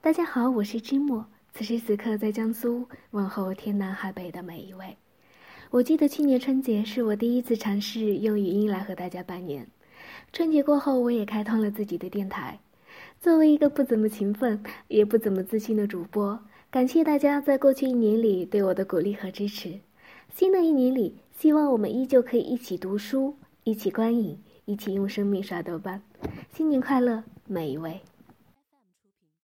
大家好，我是芝墨，此时此刻在江苏，问候天南海北的每一位。我记得去年春节是我第一次尝试用语音来和大家拜年。春节过后，我也开通了自己的电台。作为一个不怎么勤奋，也不怎么自信的主播，感谢大家在过去一年里对我的鼓励和支持。新的一年里，希望我们依旧可以一起读书，一起观影，一起用生命刷豆瓣。新年快乐，每一位！